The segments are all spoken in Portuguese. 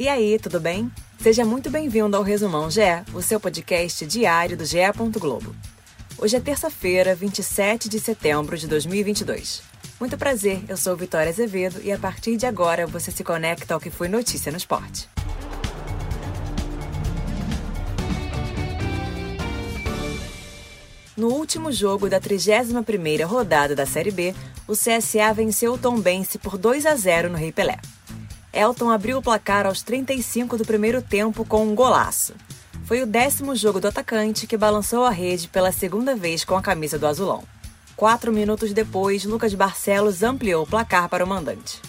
E aí, tudo bem? Seja muito bem-vindo ao Resumão GE, o seu podcast diário do GE. Globo. Hoje é terça-feira, 27 de setembro de 2022. Muito prazer, eu sou Vitória Azevedo e a partir de agora você se conecta ao que foi notícia no esporte. No último jogo da 31ª rodada da Série B, o CSA venceu o Tombense por 2 a 0 no Rei Pelé. Elton abriu o placar aos 35 do primeiro tempo com um golaço. Foi o décimo jogo do atacante que balançou a rede pela segunda vez com a camisa do azulão. Quatro minutos depois, Lucas Barcelos ampliou o placar para o mandante.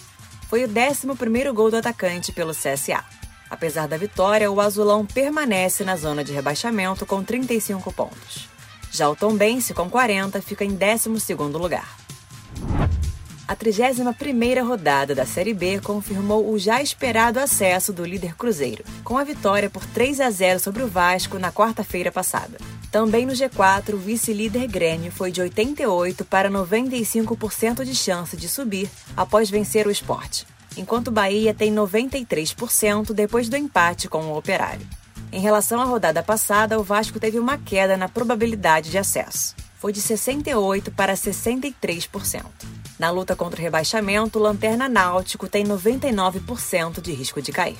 Foi o décimo primeiro gol do atacante pelo CSA. Apesar da vitória, o azulão permanece na zona de rebaixamento com 35 pontos. Já o Tombense, com 40, fica em 12º lugar. A 31ª rodada da Série B confirmou o já esperado acesso do líder Cruzeiro, com a vitória por 3 a 0 sobre o Vasco na quarta-feira passada. Também no G4, o vice-líder Grêmio foi de 88 para 95% de chance de subir após vencer o esporte, enquanto o Bahia tem 93% depois do empate com o Operário. Em relação à rodada passada, o Vasco teve uma queda na probabilidade de acesso. Foi de 68% para 63%. Na luta contra o rebaixamento, o Lanterna Náutico tem 99% de risco de cair.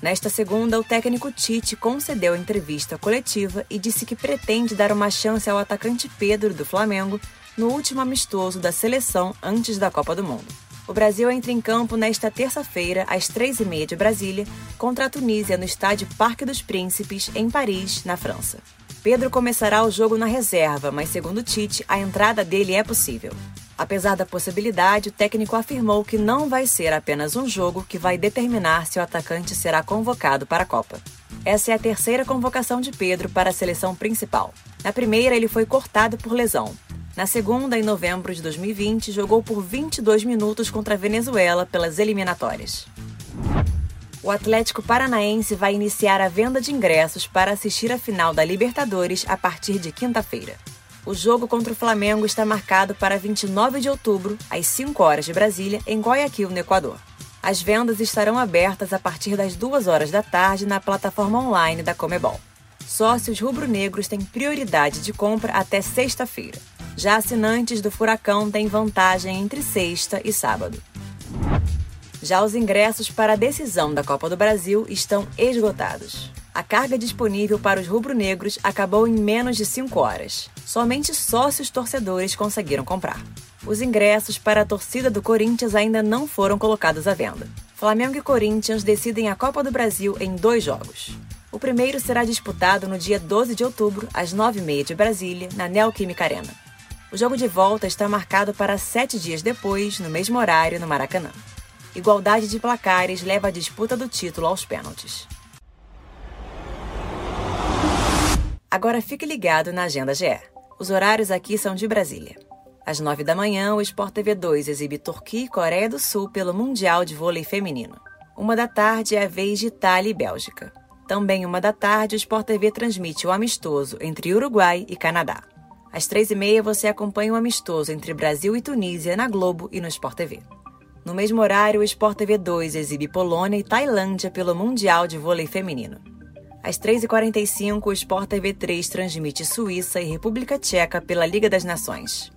Nesta segunda, o técnico Tite concedeu entrevista coletiva e disse que pretende dar uma chance ao atacante Pedro do Flamengo no último amistoso da seleção antes da Copa do Mundo. O Brasil entra em campo nesta terça-feira, às três e meia de Brasília, contra a Tunísia no estádio Parque dos Príncipes, em Paris, na França. Pedro começará o jogo na reserva, mas segundo Tite, a entrada dele é possível. Apesar da possibilidade, o técnico afirmou que não vai ser apenas um jogo que vai determinar se o atacante será convocado para a Copa. Essa é a terceira convocação de Pedro para a seleção principal. Na primeira, ele foi cortado por lesão. Na segunda, em novembro de 2020, jogou por 22 minutos contra a Venezuela pelas eliminatórias. O Atlético Paranaense vai iniciar a venda de ingressos para assistir a final da Libertadores a partir de quinta-feira. O jogo contra o Flamengo está marcado para 29 de outubro, às 5 horas de Brasília, em Guayaquil, no Equador. As vendas estarão abertas a partir das 2 horas da tarde na plataforma online da Comebol. Sócios rubro-negros têm prioridade de compra até sexta-feira. Já assinantes do Furacão têm vantagem entre sexta e sábado. Já os ingressos para a decisão da Copa do Brasil estão esgotados. A carga disponível para os rubro-negros acabou em menos de 5 horas. Somente sócios torcedores conseguiram comprar. Os ingressos para a torcida do Corinthians ainda não foram colocados à venda. Flamengo e Corinthians decidem a Copa do Brasil em dois jogos. O primeiro será disputado no dia 12 de outubro, às 9h30 de Brasília, na Neoquímica Arena. O jogo de volta está marcado para sete dias depois, no mesmo horário, no Maracanã. Igualdade de placares leva a disputa do título aos pênaltis. Agora fique ligado na Agenda GE. Os horários aqui são de Brasília. Às 9 da manhã, o Sport TV 2 exibe Turquia e Coreia do Sul pelo Mundial de Vôlei Feminino. Uma da tarde é a vez de Itália e Bélgica. Também uma da tarde, o Sport TV transmite o amistoso entre Uruguai e Canadá. Às três e meia, você acompanha o amistoso entre Brasil e Tunísia na Globo e no Sport TV. No mesmo horário, o Sport TV 2 exibe Polônia e Tailândia pelo Mundial de Vôlei Feminino. Às 3h45, o Sport TV 3 transmite Suíça e República Tcheca pela Liga das Nações.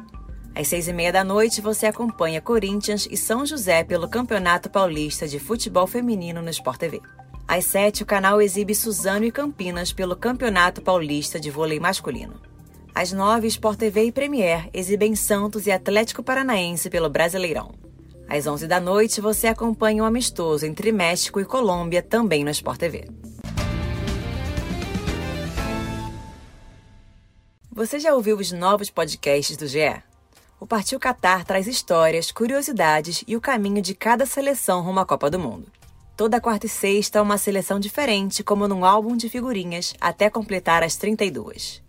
Às 6h30 da noite, você acompanha Corinthians e São José pelo Campeonato Paulista de Futebol Feminino no Sport TV. Às 7 o canal exibe Suzano e Campinas pelo Campeonato Paulista de Vôlei Masculino. Às 9 Sport TV e Premier exibem Santos e Atlético Paranaense pelo Brasileirão. Às 11 da noite, você acompanha o um amistoso entre México e Colômbia também no Sport TV. Você já ouviu os novos podcasts do GE? O Partiu Qatar traz histórias, curiosidades e o caminho de cada seleção rumo à Copa do Mundo. Toda quarta e sexta, uma seleção diferente, como num álbum de figurinhas, até completar as 32.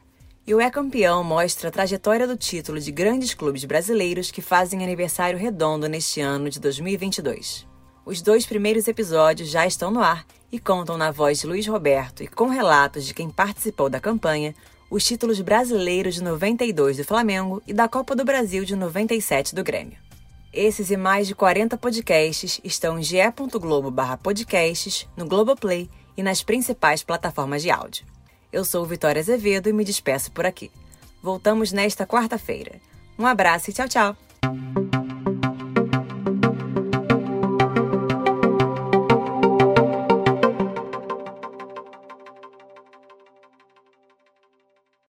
E o É Campeão mostra a trajetória do título de grandes clubes brasileiros que fazem aniversário redondo neste ano de 2022. Os dois primeiros episódios já estão no ar e contam na voz de Luiz Roberto e com relatos de quem participou da campanha os títulos brasileiros de 92 do Flamengo e da Copa do Brasil de 97 do Grêmio. Esses e mais de 40 podcasts estão em ge.globo/podcasts, no Globoplay e nas principais plataformas de áudio. Eu sou Vitória Azevedo e me despeço por aqui. Voltamos nesta quarta-feira. Um abraço e tchau, tchau!